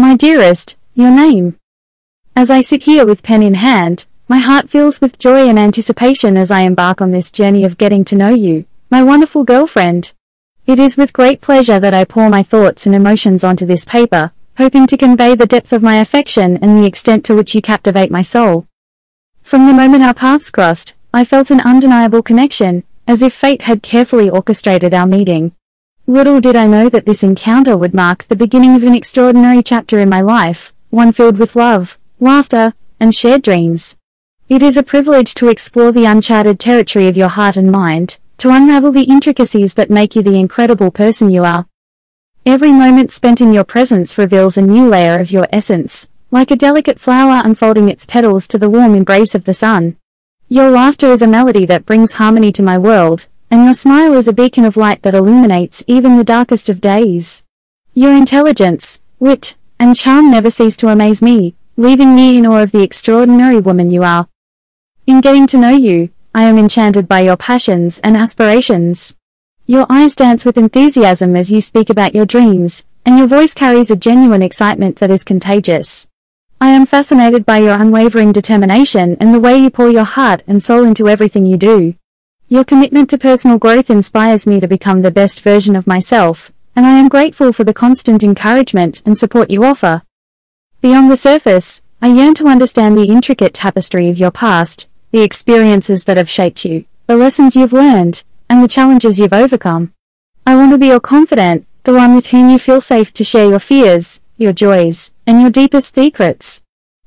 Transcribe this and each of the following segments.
My dearest, your name. As I sit here with pen in hand, my heart fills with joy and anticipation as I embark on this journey of getting to know you, my wonderful girlfriend. It is with great pleasure that I pour my thoughts and emotions onto this paper, hoping to convey the depth of my affection and the extent to which you captivate my soul. From the moment our paths crossed, I felt an undeniable connection, as if fate had carefully orchestrated our meeting. Little did I know that this encounter would mark the beginning of an extraordinary chapter in my life, one filled with love, laughter, and shared dreams. It is a privilege to explore the uncharted territory of your heart and mind, to unravel the intricacies that make you the incredible person you are. Every moment spent in your presence reveals a new layer of your essence, like a delicate flower unfolding its petals to the warm embrace of the sun. Your laughter is a melody that brings harmony to my world, and your smile is a beacon of light that illuminates even the darkest of days. Your intelligence, wit, and charm never cease to amaze me, leaving me in awe of the extraordinary woman you are. In getting to know you, I am enchanted by your passions and aspirations. Your eyes dance with enthusiasm as you speak about your dreams, and your voice carries a genuine excitement that is contagious. I am fascinated by your unwavering determination and the way you pour your heart and soul into everything you do. Your commitment to personal growth inspires me to become the best version of myself, and I am grateful for the constant encouragement and support you offer. Beyond the surface, I yearn to understand the intricate tapestry of your past, the experiences that have shaped you, the lessons you've learned, and the challenges you've overcome. I want to be your confidant, the one with whom you feel safe to share your fears, your joys, and your deepest secrets.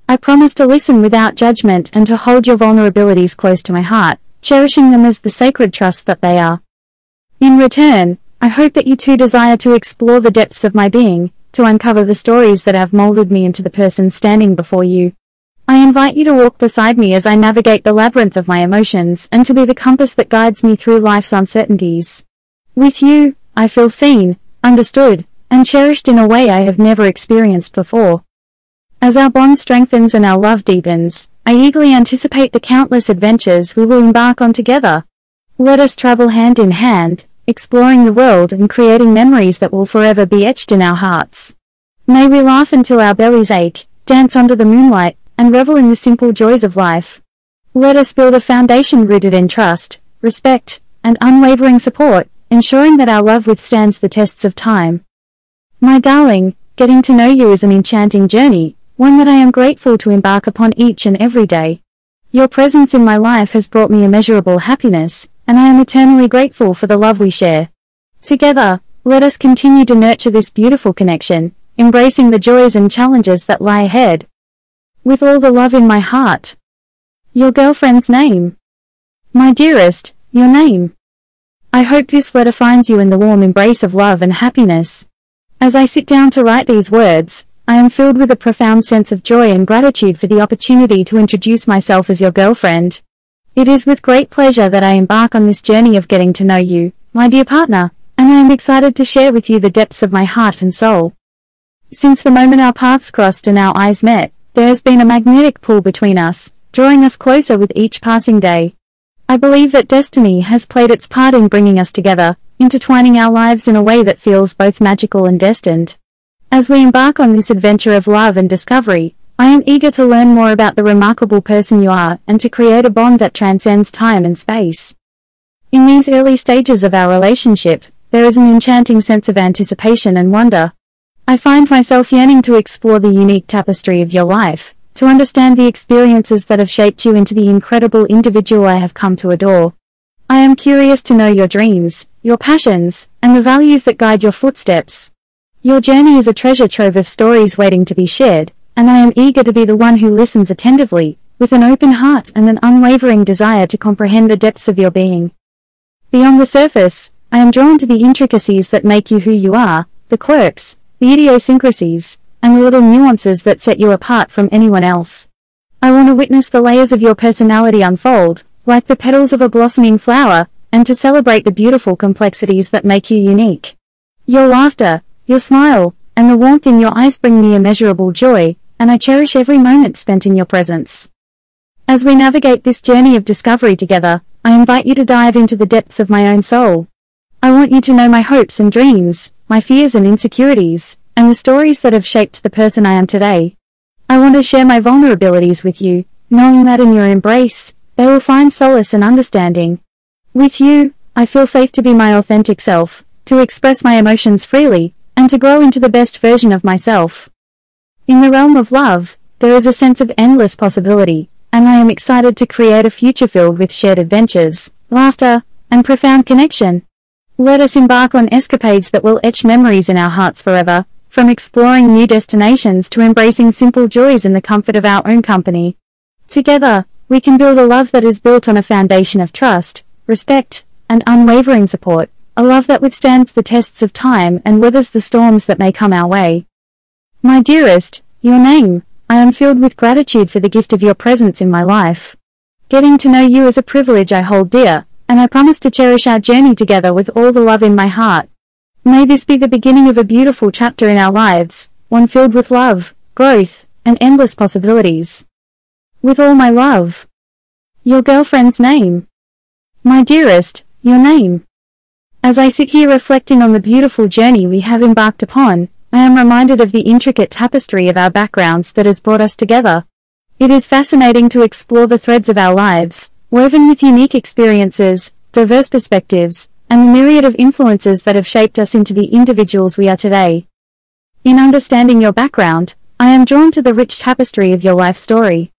I promise to listen without judgment and to hold your vulnerabilities close to my heart, cherishing them as the sacred trust that they are. In return, I hope that you too desire to explore the depths of my being, to uncover the stories that have molded me into the person standing before you. I invite you to walk beside me as I navigate the labyrinth of my emotions and to be the compass that guides me through life's uncertainties. With you, I feel seen, understood, and cherished in a way I have never experienced before. As our bond strengthens and our love deepens, I eagerly anticipate the countless adventures we will embark on together. Let us travel hand in hand, exploring the world and creating memories that will forever be etched in our hearts. May we laugh until our bellies ache, dance under the moonlight, and revel in the simple joys of life. Let us build a foundation rooted in trust, respect, and unwavering support, ensuring that our love withstands the tests of time. My darling, getting to know you is an enchanting journey, one that I am grateful to embark upon each and every day. Your presence in my life has brought me immeasurable happiness, and I am eternally grateful for the love we share. Together, let us continue to nurture this beautiful connection, embracing the joys and challenges that lie ahead. With all the love in my heart. Your girlfriend's name. My dearest, your name. I hope this letter finds you in the warm embrace of love and happiness. As I sit down to write these words, I am filled with a profound sense of joy and gratitude for the opportunity to introduce myself as your girlfriend. It is with great pleasure that I embark on this journey of getting to know you, my dear partner, and I am excited to share with you the depths of my heart and soul. Since the moment our paths crossed and our eyes met, there has been a magnetic pull between us, drawing us closer with each passing day. I believe that destiny has played its part in bringing us together, intertwining our lives in a way that feels both magical and destined. As we embark on this adventure of love and discovery, I am eager to learn more about the remarkable person you are and to create a bond that transcends time and space. In these early stages of our relationship, there is an enchanting sense of anticipation and wonder. I find myself yearning to explore the unique tapestry of your life, to understand the experiences that have shaped you into the incredible individual I have come to adore. I am curious to know your dreams, your passions, and the values that guide your footsteps. Your journey is a treasure trove of stories waiting to be shared, and I am eager to be the one who listens attentively, with an open heart and an unwavering desire to comprehend the depths of your being. Beyond the surface, I am drawn to the intricacies that make you who you are, the quirks, the idiosyncrasies, and the little nuances that set you apart from anyone else. I want to witness the layers of your personality unfold, like the petals of a blossoming flower, and to celebrate the beautiful complexities that make you unique. Your laughter, your smile, and the warmth in your eyes bring me immeasurable joy, and I cherish every moment spent in your presence. As we navigate this journey of discovery together, I invite you to dive into the depths of my own soul. I want you to know my hopes and dreams, my fears and insecurities, and the stories that have shaped the person I am today. I want to share my vulnerabilities with you, knowing that in your embrace, they will find solace and understanding. With you, I feel safe to be my authentic self, to express my emotions freely, and to grow into the best version of myself. In the realm of love, there is a sense of endless possibility, and I am excited to create a future filled with shared adventures, laughter, and profound connection. Let us embark on escapades that will etch memories in our hearts forever, from exploring new destinations to embracing simple joys in the comfort of our own company. Together, we can build a love that is built on a foundation of trust, respect, and unwavering support, a love that withstands the tests of time and weathers the storms that may come our way. My dearest, your name, I am filled with gratitude for the gift of your presence in my life. Getting to know you is a privilege I hold dear, and I promise to cherish our journey together with all the love in my heart. May this be the beginning of a beautiful chapter in our lives, one filled with love, growth, and endless possibilities. With all my love. Your girlfriend's name. My dearest, your name. As I sit here reflecting on the beautiful journey we have embarked upon, I am reminded of the intricate tapestry of our backgrounds that has brought us together. It is fascinating to explore the threads of our lives, woven with unique experiences, diverse perspectives, and the myriad of influences that have shaped us into the individuals we are today. In understanding your background, I am drawn to the rich tapestry of your life story.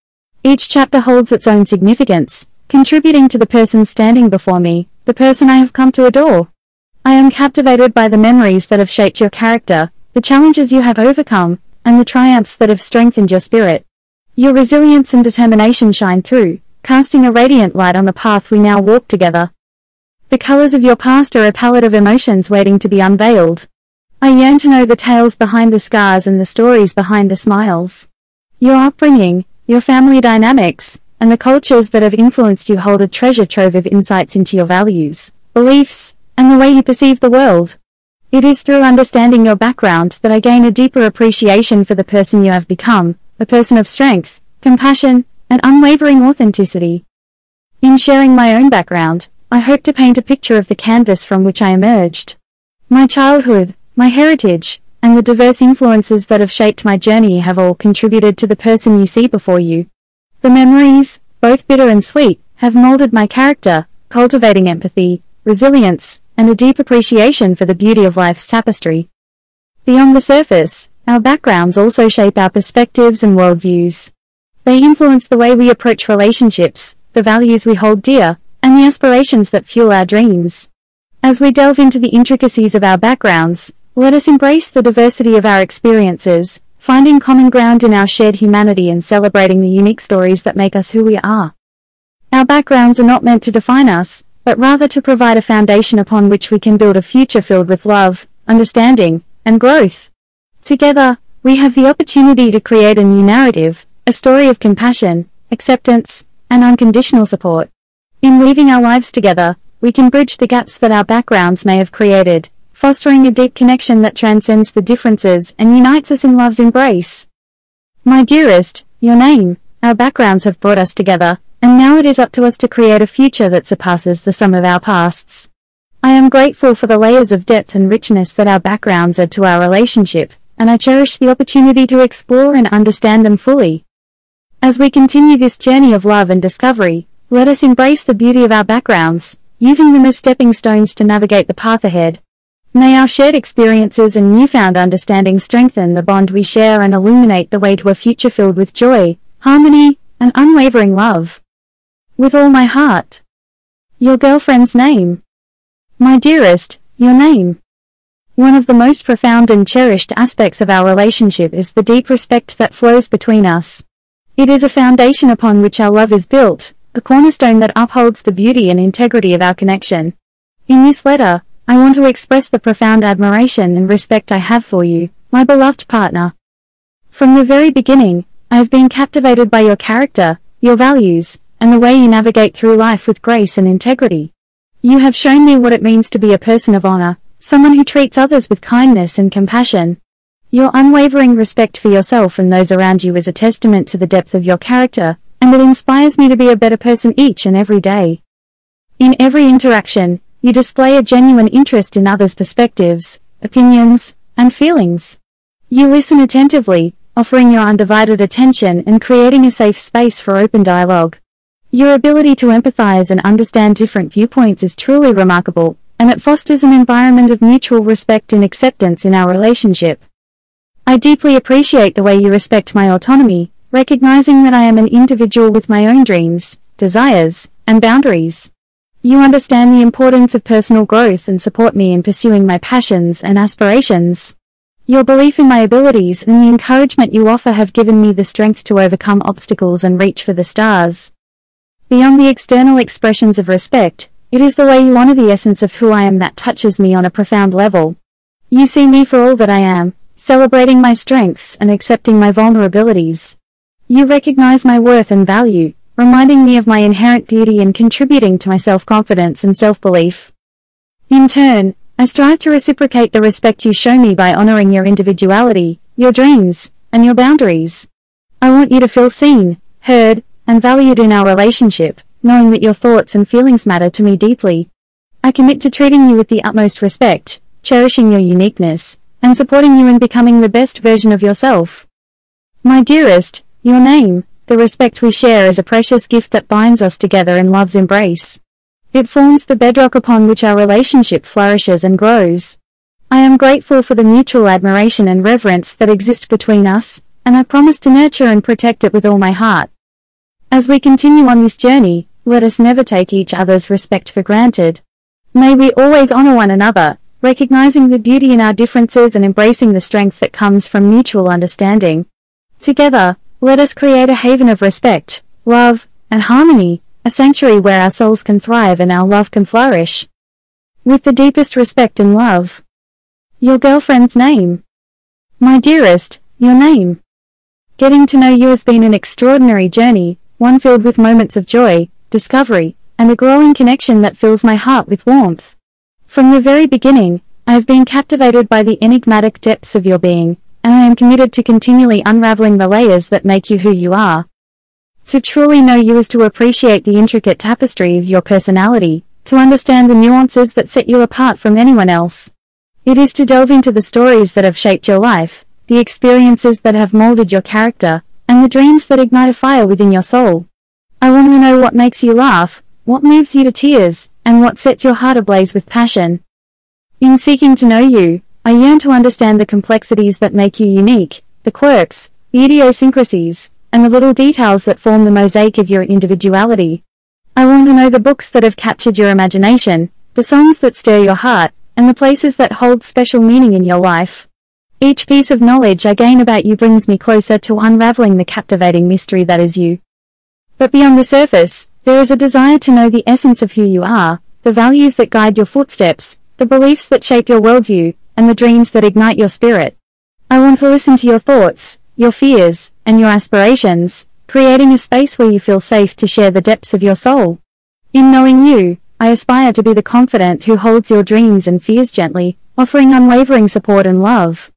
Each chapter holds its own significance, contributing to the person standing before me, the person I have come to adore. I am captivated by the memories that have shaped your character, the challenges you have overcome, and the triumphs that have strengthened your spirit. Your resilience and determination shine through, casting a radiant light on the path we now walk together. The colors of your past are a palette of emotions waiting to be unveiled. I yearn to know the tales behind the scars and the stories behind the smiles. Your upbringing, your family dynamics, and the cultures that have influenced you hold a treasure trove of insights into your values, beliefs, and the way you perceive the world. It is through understanding your background that I gain a deeper appreciation for the person you have become, a person of strength, compassion, and unwavering authenticity. In sharing my own background, I hope to paint a picture of the canvas from which I emerged. My childhood, my heritage, and the diverse influences that have shaped my journey have all contributed to the person you see before you. The memories, both bitter and sweet, have molded my character, cultivating empathy, resilience, and a deep appreciation for the beauty of life's tapestry. Beyond the surface, our backgrounds also shape our perspectives and worldviews. They influence the way we approach relationships, the values we hold dear, and the aspirations that fuel our dreams. As we delve into the intricacies of our backgrounds, let us embrace the diversity of our experiences, finding common ground in our shared humanity and celebrating the unique stories that make us who we are. Our backgrounds are not meant to define us, but rather to provide a foundation upon which we can build a future filled with love, understanding, and growth. Together, we have the opportunity to create a new narrative, a story of compassion, acceptance, and unconditional support. In weaving our lives together, we can bridge the gaps that our backgrounds may have created, fostering a deep connection that transcends the differences and unites us in love's embrace. My dearest, your name, our backgrounds have brought us together, and now it is up to us to create a future that surpasses the sum of our pasts. I am grateful for the layers of depth and richness that our backgrounds add to our relationship, and I cherish the opportunity to explore and understand them fully. As we continue this journey of love and discovery, let us embrace the beauty of our backgrounds, using them as stepping stones to navigate the path ahead. May our shared experiences and newfound understanding strengthen the bond we share and illuminate the way to a future filled with joy, harmony, and unwavering love. With all my heart. Your girlfriend's name. My dearest, your name. One of the most profound and cherished aspects of our relationship is the deep respect that flows between us. It is a foundation upon which our love is built, a cornerstone that upholds the beauty and integrity of our connection. In this letter, I want to express the profound admiration and respect I have for you, my beloved partner. From the very beginning, I have been captivated by your character, your values, and the way you navigate through life with grace and integrity. You have shown me what it means to be a person of honor, someone who treats others with kindness and compassion. Your unwavering respect for yourself and those around you is a testament to the depth of your character, and it inspires me to be a better person each and every day. In every interaction, you display a genuine interest in others' perspectives, opinions, and feelings. You listen attentively, offering your undivided attention and creating a safe space for open dialogue. Your ability to empathize and understand different viewpoints is truly remarkable, and it fosters an environment of mutual respect and acceptance in our relationship. I deeply appreciate the way you respect my autonomy, recognizing that I am an individual with my own dreams, desires, and boundaries. You understand the importance of personal growth and support me in pursuing my passions and aspirations. Your belief in my abilities and the encouragement you offer have given me the strength to overcome obstacles and reach for the stars. Beyond the external expressions of respect, it is the way you honor the essence of who I am that touches me on a profound level. You see me for all that I am, celebrating my strengths and accepting my vulnerabilities. You recognize my worth and value, reminding me of my inherent beauty and contributing to my self-confidence and self-belief. In turn, I strive to reciprocate the respect you show me by honoring your individuality, your dreams, and your boundaries. I want you to feel seen, heard, and valued in our relationship, knowing that your thoughts and feelings matter to me deeply. I commit to treating you with the utmost respect, cherishing your uniqueness, and supporting you in becoming the best version of yourself. My dearest, your name, the respect we share is a precious gift that binds us together in love's embrace. It forms the bedrock upon which our relationship flourishes and grows. I am grateful for the mutual admiration and reverence that exist between us, and I promise to nurture and protect it with all my heart. As we continue on this journey, let us never take each other's respect for granted. May we always honor one another, recognizing the beauty in our differences and embracing the strength that comes from mutual understanding. Together, let us create a haven of respect, love, and harmony, a sanctuary where our souls can thrive and our love can flourish. With the deepest respect and love. Your girlfriend's name. My dearest, your name. Getting to know you has been an extraordinary journey, one filled with moments of joy, discovery, and a growing connection that fills my heart with warmth. From the very beginning, I have been captivated by the enigmatic depths of your being, and I am committed to continually unraveling the layers that make you who you are. To truly know you is to appreciate the intricate tapestry of your personality, to understand the nuances that set you apart from anyone else. It is to delve into the stories that have shaped your life, the experiences that have molded your character, and the dreams that ignite a fire within your soul. I want to know what makes you laugh, what moves you to tears, and what sets your heart ablaze with passion. In seeking to know you, I yearn to understand the complexities that make you unique, the quirks, the idiosyncrasies, and the little details that form the mosaic of your individuality. I want to know the books that have captured your imagination, the songs that stir your heart, and the places that hold special meaning in your life. Each piece of knowledge I gain about you brings me closer to unraveling the captivating mystery that is you. But beyond the surface, there is a desire to know the essence of who you are, the values that guide your footsteps, the beliefs that shape your worldview, and the dreams that ignite your spirit. I want to listen to your thoughts, your fears, and your aspirations, creating a space where you feel safe to share the depths of your soul. In knowing you, I aspire to be the confidant who holds your dreams and fears gently, offering unwavering support and love.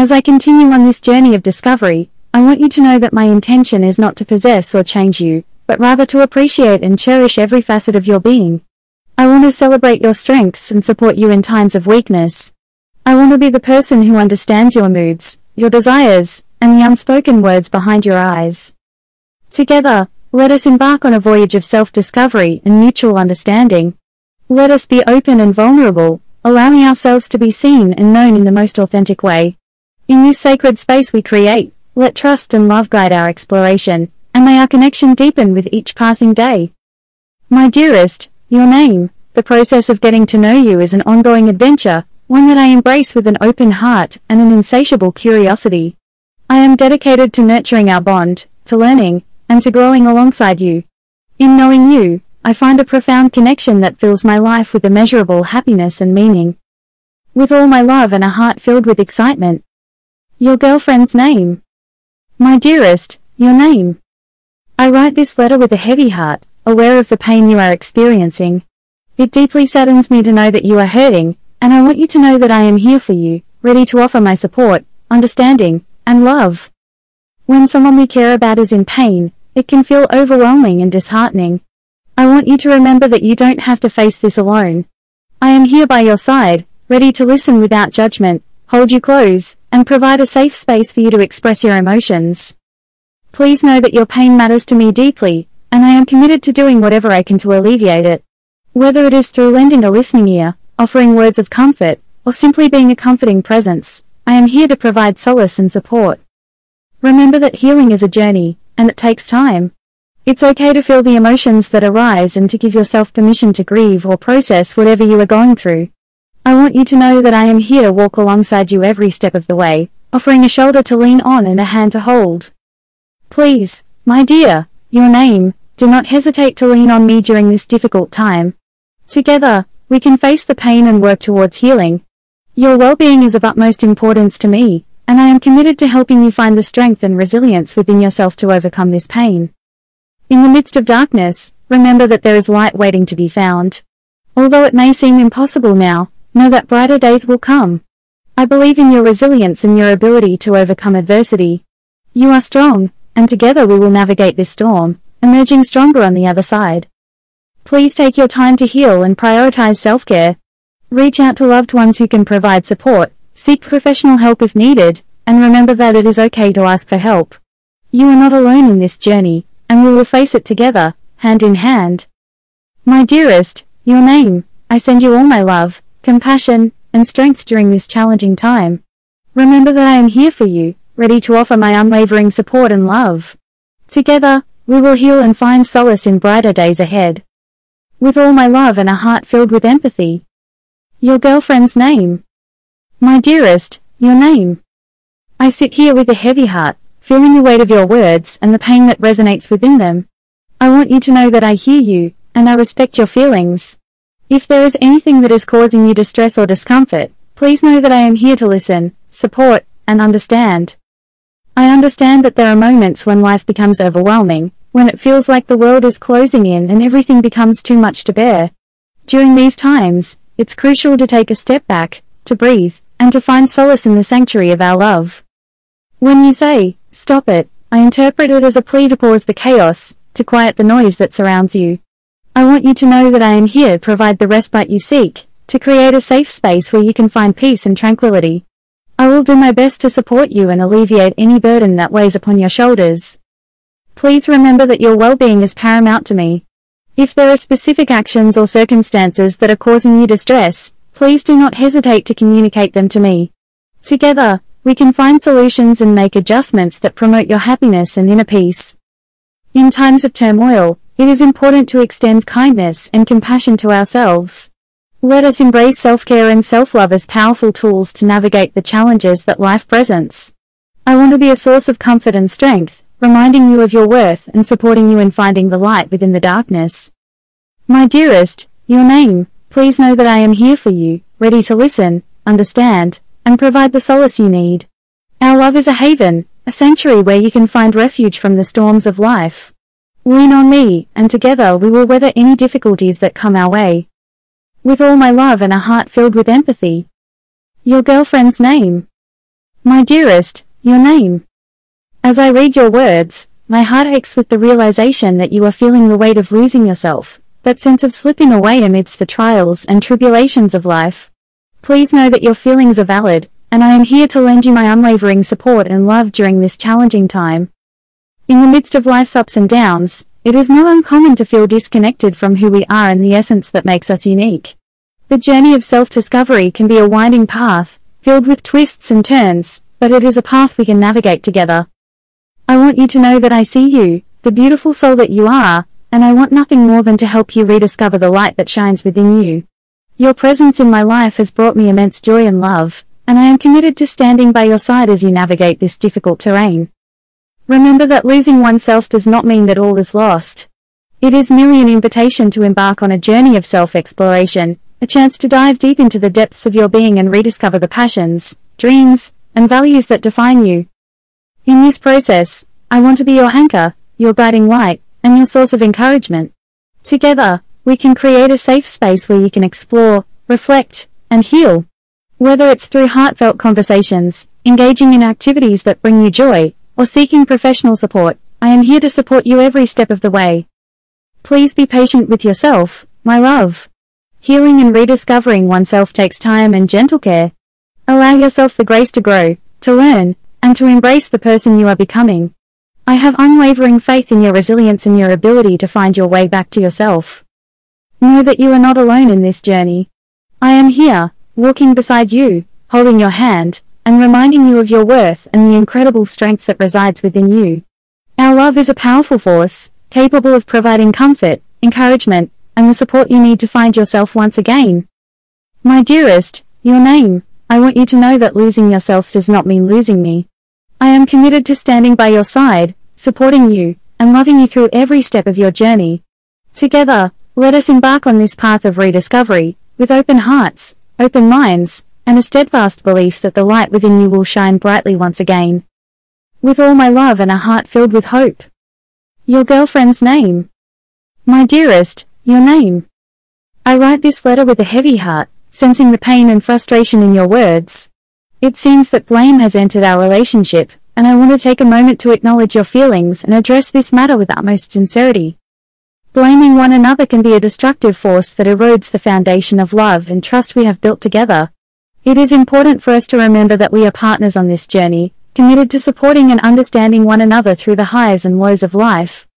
As I continue on this journey of discovery, I want you to know that my intention is not to possess or change you, but rather to appreciate and cherish every facet of your being. I want to celebrate your strengths and support you in times of weakness. I want to be the person who understands your moods, your desires, and the unspoken words behind your eyes. Together, let us embark on a voyage of self-discovery and mutual understanding. Let us be open and vulnerable, allowing ourselves to be seen and known in the most authentic way. In this sacred space we create, let trust and love guide our exploration, and may our connection deepen with each passing day. My dearest, your name, the process of getting to know you is an ongoing adventure, one that I embrace with an open heart and an insatiable curiosity. I am dedicated to nurturing our bond, to learning, and to growing alongside you. In knowing you, I find a profound connection that fills my life with immeasurable happiness and meaning. With all my love and a heart filled with excitement. Your girlfriend's name. My dearest, your name. I write this letter with a heavy heart, aware of the pain you are experiencing. It deeply saddens me to know that you are hurting, and I want you to know that I am here for you, ready to offer my support, understanding, and love. When someone we care about is in pain, it can feel overwhelming and disheartening. I want you to remember that you don't have to face this alone. I am here by your side, ready to listen without judgment, hold you close, and provide a safe space for you to express your emotions. Please know that your pain matters to me deeply, and I am committed to doing whatever I can to alleviate it. Whether it is through lending a listening ear, offering words of comfort, or simply being a comforting presence, I am here to provide solace and support. Remember that healing is a journey, and it takes time. It's okay to feel the emotions that arise and to give yourself permission to grieve or process whatever you are going through. I want you to know that I am here to walk alongside you every step of the way, offering a shoulder to lean on and a hand to hold. Please, my dear, your name, do not hesitate to lean on me during this difficult time. Together, we can face the pain and work towards healing. Your well-being is of utmost importance to me, and I am committed to helping you find the strength and resilience within yourself to overcome this pain. In the midst of darkness, remember that there is light waiting to be found. Although it may seem impossible now, know that brighter days will come. I believe in your resilience and your ability to overcome adversity. You are strong, and together we will navigate this storm, emerging stronger on the other side. Please take your time to heal and prioritize self-care. Reach out to loved ones who can provide support, seek professional help if needed, and remember that it is okay to ask for help. You are not alone in this journey, and we will face it together, hand in hand. My dearest, your name, I send you all my love, compassion, and strength during this challenging time. Remember that I am here for you, ready to offer my unwavering support and love. Together, we will heal and find solace in brighter days ahead. With all my love and a heart filled with empathy. Your girlfriend's name. My dearest, your name. I sit here with a heavy heart, feeling the weight of your words and the pain that resonates within them. I want you to know that I hear you, and I respect your feelings. If there is anything that is causing you distress or discomfort, please know that I am here to listen, support, and understand. I understand that there are moments when life becomes overwhelming, when it feels like the world is closing in and everything becomes too much to bear. During these times, it's crucial to take a step back, to breathe, and to find solace in the sanctuary of our love. When you say, stop it, I interpret it as a plea to pause the chaos, to quiet the noise that surrounds you. I want you to know that I am here to provide the respite you seek, to create a safe space where you can find peace and tranquility. I will do my best to support you and alleviate any burden that weighs upon your shoulders. Please remember that your well-being is paramount to me. If there are specific actions or circumstances that are causing you distress, please do not hesitate to communicate them to me. Together, we can find solutions and make adjustments that promote your happiness and inner peace. In times of turmoil, it is important to extend kindness and compassion to ourselves. Let us embrace self-care and self-love as powerful tools to navigate the challenges that life presents. I want to be a source of comfort and strength, reminding you of your worth and supporting you in finding the light within the darkness. My dearest, your name, please know that I am here for you, ready to listen, understand, and provide the solace you need. Our love is a haven, a sanctuary where you can find refuge from the storms of life. Lean on me, and together we will weather any difficulties that come our way. With all my love and a heart filled with empathy. Your girlfriend's name. My dearest, your name. As I read your words, my heart aches with the realization that you are feeling the weight of losing yourself, that sense of slipping away amidst the trials and tribulations of life. Please know that your feelings are valid, and I am here to lend you my unwavering support and love during this challenging time. In the midst of life's ups and downs, it is not uncommon to feel disconnected from who we are and the essence that makes us unique. The journey of self-discovery can be a winding path, filled with twists and turns, but it is a path we can navigate together. I want you to know that I see you, the beautiful soul that you are, and I want nothing more than to help you rediscover the light that shines within you. Your presence in my life has brought me immense joy and love, and I am committed to standing by your side as you navigate this difficult terrain. Remember that losing oneself does not mean that all is lost. It is merely an invitation to embark on a journey of self-exploration, a chance to dive deep into the depths of your being and rediscover the passions, dreams, and values that define you. In this process, I want to be your anchor, your guiding light, and your source of encouragement. Together, we can create a safe space where you can explore, reflect, and heal. Whether it's through heartfelt conversations, engaging in activities that bring you joy, or seeking professional support, I am here to support you every step of the way. Please be patient with yourself, my love. Healing and rediscovering oneself takes time and gentle care. Allow yourself the grace to grow, to learn, and to embrace the person you are becoming. I have unwavering faith in your resilience and your ability to find your way back to yourself. Know that you are not alone in this journey. I am here, walking beside you, holding your hand, and reminding you of your worth and the incredible strength that resides within you. Our love is a powerful force, capable of providing comfort, encouragement, and the support you need to find yourself once again. My dearest, your name, I want you to know that losing yourself does not mean losing me. I am committed to standing by your side, supporting you, and loving you through every step of your journey. Together, let us embark on this path of rediscovery, with open hearts, open minds, and a steadfast belief that the light within you will shine brightly once again. With all my love and a heart filled with hope. Your girlfriend's name. My dearest, your name. I write this letter with a heavy heart, sensing the pain and frustration in your words. It seems that blame has entered our relationship, and I want to take a moment to acknowledge your feelings and address this matter with utmost sincerity. Blaming one another can be a destructive force that erodes the foundation of love and trust we have built together. It is important for us to remember that we are partners on this journey, committed to supporting and understanding one another through the highs and lows of life.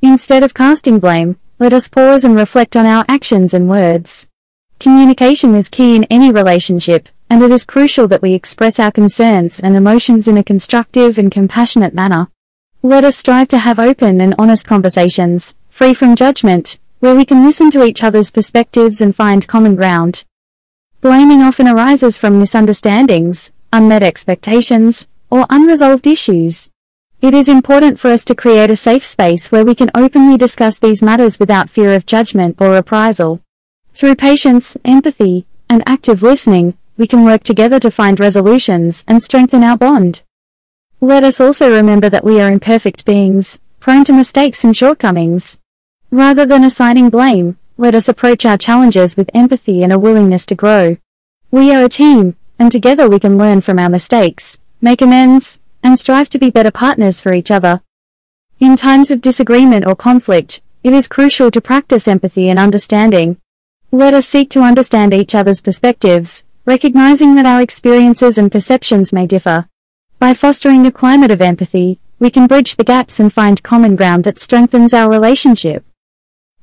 Instead of casting blame, let us pause and reflect on our actions and words. Communication is key in any relationship, and it is crucial that we express our concerns and emotions in a constructive and compassionate manner. Let us strive to have open and honest conversations, free from judgment, where we can listen to each other's perspectives and find common ground. Blaming often arises from misunderstandings, unmet expectations, or unresolved issues. It is important for us to create a safe space where we can openly discuss these matters without fear of judgment or reprisal. Through patience, empathy, and active listening, we can work together to find resolutions and strengthen our bond. Let us also remember that we are imperfect beings, prone to mistakes and shortcomings. Rather than assigning blame, let us approach our challenges with empathy and a willingness to grow. We are a team, and together we can learn from our mistakes, make amends, and strive to be better partners for each other. In times of disagreement or conflict, it is crucial to practice empathy and understanding. Let us seek to understand each other's perspectives, recognizing that our experiences and perceptions may differ. By fostering a climate of empathy, we can bridge the gaps and find common ground that strengthens our relationship.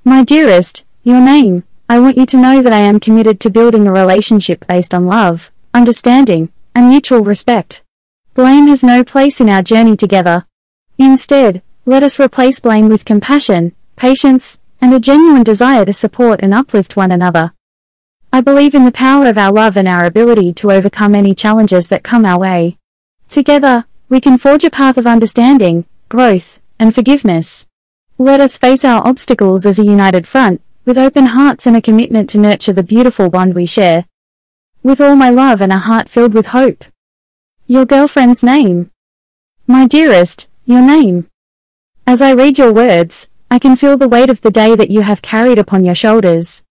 My dearest, your name, I want you to know that I am committed to building a relationship based on love, understanding, and mutual respect. Blame has no place in our journey together. Instead, let us replace blame with compassion, patience, and a genuine desire to support and uplift one another. I believe in the power of our love and our ability to overcome any challenges that come our way. Together, we can forge a path of understanding, growth, and forgiveness. Let us face our obstacles as a united front, with open hearts and a commitment to nurture the beautiful bond we share. With all my love and a heart filled with hope. Your girlfriend's name. My dearest, your name. As I read your words, I can feel the weight of the day that you have carried upon your shoulders.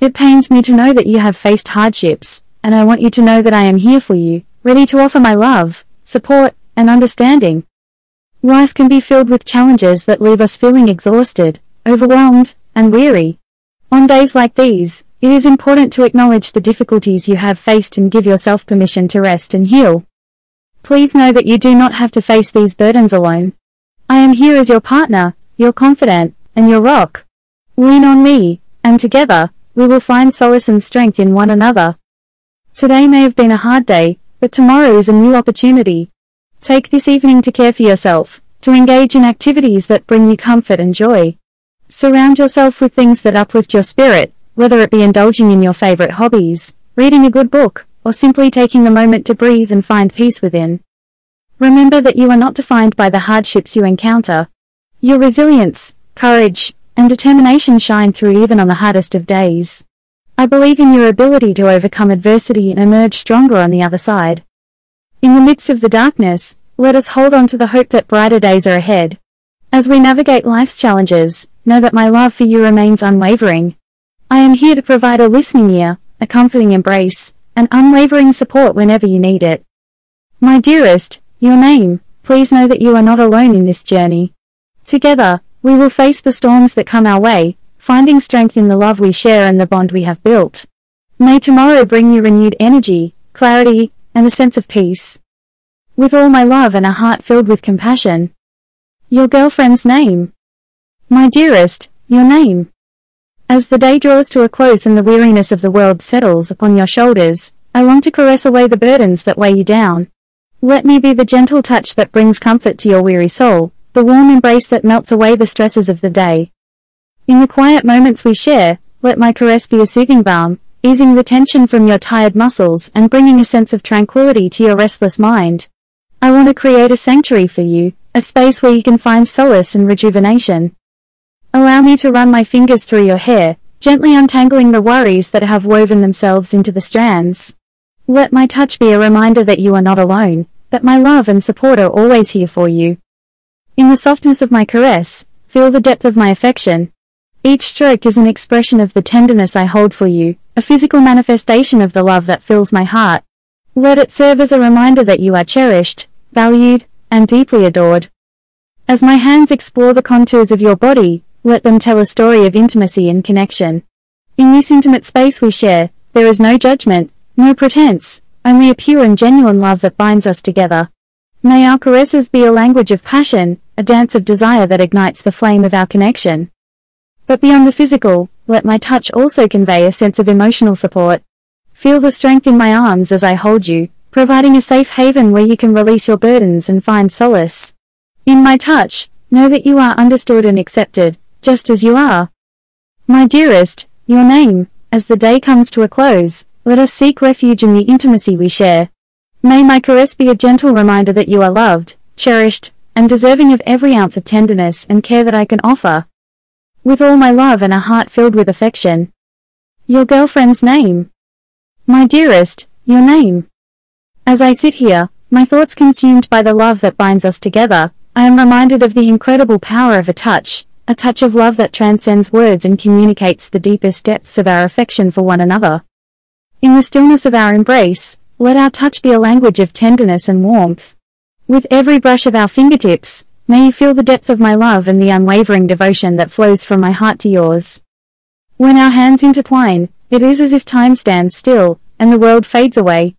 It pains me to know that you have faced hardships, and I want you to know that I am here for you, ready to offer my love, support, and understanding. Life can be filled with challenges that leave us feeling exhausted, overwhelmed, and weary. On days like these, it is important to acknowledge the difficulties you have faced and give yourself permission to rest and heal. Please know that you do not have to face these burdens alone. I am here as your partner, your confidant, and your rock. Lean on me, and together, we will find solace and strength in one another. Today may have been a hard day, but tomorrow is a new opportunity. Take this evening to care for yourself, to engage in activities that bring you comfort and joy. Surround yourself with things that uplift your spirit, whether it be indulging in your favorite hobbies, reading a good book, or simply taking a moment to breathe and find peace within. Remember that you are not defined by the hardships you encounter. Your resilience, courage, and determination shine through even on the hardest of days. I believe in your ability to overcome adversity and emerge stronger on the other side. In the midst of the darkness, let us hold on to the hope that brighter days are ahead. As we navigate life's challenges, know that my love for you remains unwavering. I am here to provide a listening ear, a comforting embrace, and unwavering support whenever you need it. My dearest, your name, please know that you are not alone in this journey. Together, we will face the storms that come our way, finding strength in the love we share and the bond we have built. May tomorrow bring you renewed energy, clarity, and a sense of peace. With all my love and a heart filled with compassion. Your girlfriend's name. My dearest, your name. As the day draws to a close and the weariness of the world settles upon your shoulders, I long to caress away the burdens that weigh you down. Let me be the gentle touch that brings comfort to your weary soul, the warm embrace that melts away the stresses of the day. In the quiet moments we share, let my caress be a soothing balm, easing the tension from your tired muscles and bringing a sense of tranquility to your restless mind. I want to create a sanctuary for you, a space where you can find solace and rejuvenation. Allow me to run my fingers through your hair, gently untangling the worries that have woven themselves into the strands. Let my touch be a reminder that you are not alone, that my love and support are always here for you. In the softness of my caress, feel the depth of my affection. Each stroke is an expression of the tenderness I hold for you, a physical manifestation of the love that fills my heart. Let it serve as a reminder that you are cherished, valued, and deeply adored. As my hands explore the contours of your body, let them tell a story of intimacy and connection. In this intimate space we share, there is no judgment, no pretense, only a pure and genuine love that binds us together. May our caresses be a language of passion, a dance of desire that ignites the flame of our connection. But beyond the physical, let my touch also convey a sense of emotional support. Feel the strength in my arms as I hold you, providing a safe haven where you can release your burdens and find solace. In my touch, know that you are understood and accepted, just as you are. My dearest, your name, as the day comes to a close, let us seek refuge in the intimacy we share. May my caress be a gentle reminder that you are loved, cherished, and deserving of every ounce of tenderness and care that I can offer. With all my love and a heart filled with affection. Your girlfriend's name. My dearest, your name. As I sit here, my thoughts consumed by the love that binds us together, I am reminded of the incredible power of a touch, a touch of love that transcends words and communicates the deepest depths of our affection for one another. In the stillness of our embrace, let our touch be a language of tenderness and warmth. With every brush of our fingertips, may you feel the depth of my love and the unwavering devotion that flows from my heart to yours. When our hands intertwine, it is as if time stands still, and the world fades away.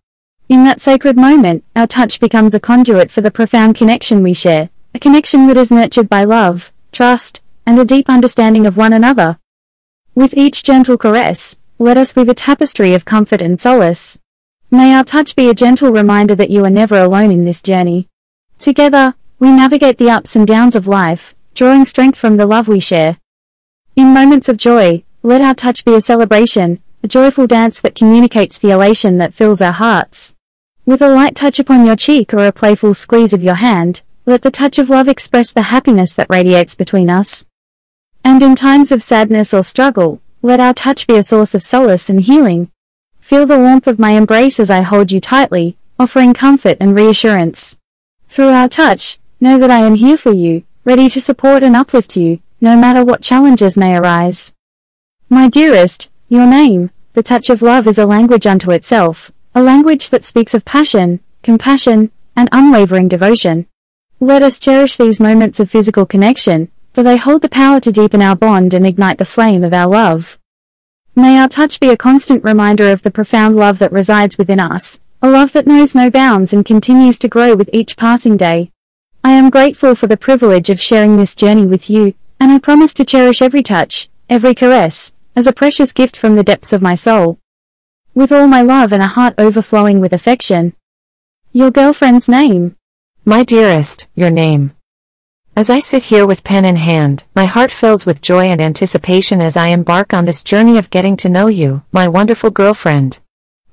In that sacred moment, our touch becomes a conduit for the profound connection we share, a connection that is nurtured by love, trust, and a deep understanding of one another. With each gentle caress, let us weave a tapestry of comfort and solace. May our touch be a gentle reminder that you are never alone in this journey. Together, we navigate the ups and downs of life, drawing strength from the love we share. In moments of joy, let our touch be a celebration, a joyful dance that communicates the elation that fills our hearts. With a light touch upon your cheek or a playful squeeze of your hand, let the touch of love express the happiness that radiates between us. And in times of sadness or struggle, let our touch be a source of solace and healing. Feel the warmth of my embrace as I hold you tightly, offering comfort and reassurance. Through our touch, know that I am here for you, ready to support and uplift you, no matter what challenges may arise. My dearest, your name, the touch of love is a language unto itself, a language that speaks of passion, compassion, and unwavering devotion. Let us cherish these moments of physical connection, for they hold the power to deepen our bond and ignite the flame of our love. May our touch be a constant reminder of the profound love that resides within us, a love that knows no bounds and continues to grow with each passing day. I am grateful for the privilege of sharing this journey with you, and I promise to cherish every touch, every caress, as a precious gift from the depths of my soul. With all my love and a heart overflowing with affection. Your girlfriend's name. My dearest, your name. As I sit here with pen in hand, my heart fills with joy and anticipation as I embark on this journey of getting to know you, my wonderful girlfriend.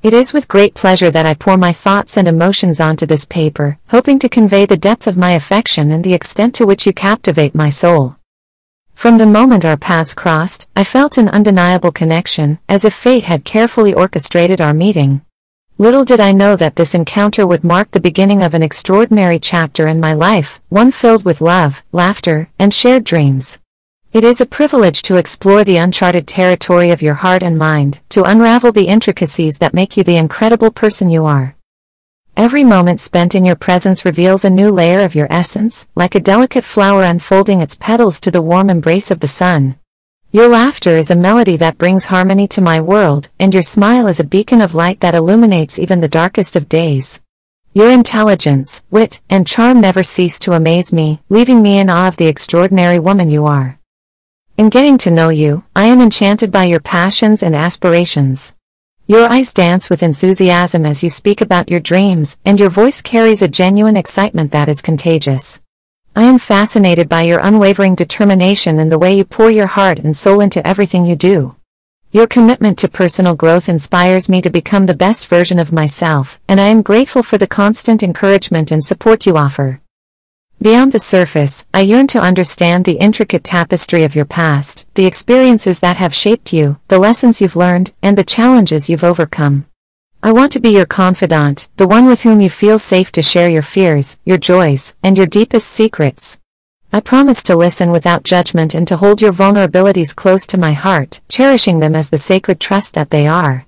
It is with great pleasure that I pour my thoughts and emotions onto this paper, hoping to convey the depth of my affection and the extent to which you captivate my soul. From the moment our paths crossed, I felt an undeniable connection, as if fate had carefully orchestrated our meeting. Little did I know that this encounter would mark the beginning of an extraordinary chapter in my life, one filled with love, laughter, and shared dreams. It is a privilege to explore the uncharted territory of your heart and mind, to unravel the intricacies that make you the incredible person you are. Every moment spent in your presence reveals a new layer of your essence, like a delicate flower unfolding its petals to the warm embrace of the sun. Your laughter is a melody that brings harmony to my world, and your smile is a beacon of light that illuminates even the darkest of days. Your intelligence, wit, and charm never cease to amaze me, leaving me in awe of the extraordinary woman you are. In getting to know you, I am enchanted by your passions and aspirations. Your eyes dance with enthusiasm as you speak about your dreams, and your voice carries a genuine excitement that is contagious. I am fascinated by your unwavering determination and the way you pour your heart and soul into everything you do. Your commitment to personal growth inspires me to become the best version of myself, and I am grateful for the constant encouragement and support you offer. Beyond the surface, I yearn to understand the intricate tapestry of your past, the experiences that have shaped you, the lessons you've learned, and the challenges you've overcome. I want to be your confidant, the one with whom you feel safe to share your fears, your joys, and your deepest secrets. I promise to listen without judgment and to hold your vulnerabilities close to my heart, cherishing them as the sacred trust that they are.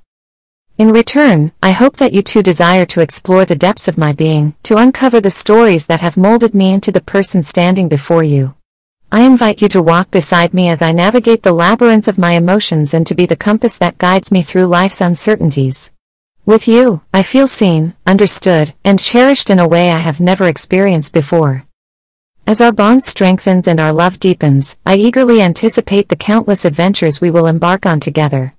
In return, I hope that you too desire to explore the depths of my being, to uncover the stories that have molded me into the person standing before you. I invite you to walk beside me as I navigate the labyrinth of my emotions and to be the compass that guides me through life's uncertainties. With you, I feel seen, understood, and cherished in a way I have never experienced before. As our bond strengthens and our love deepens, I eagerly anticipate the countless adventures we will embark on together.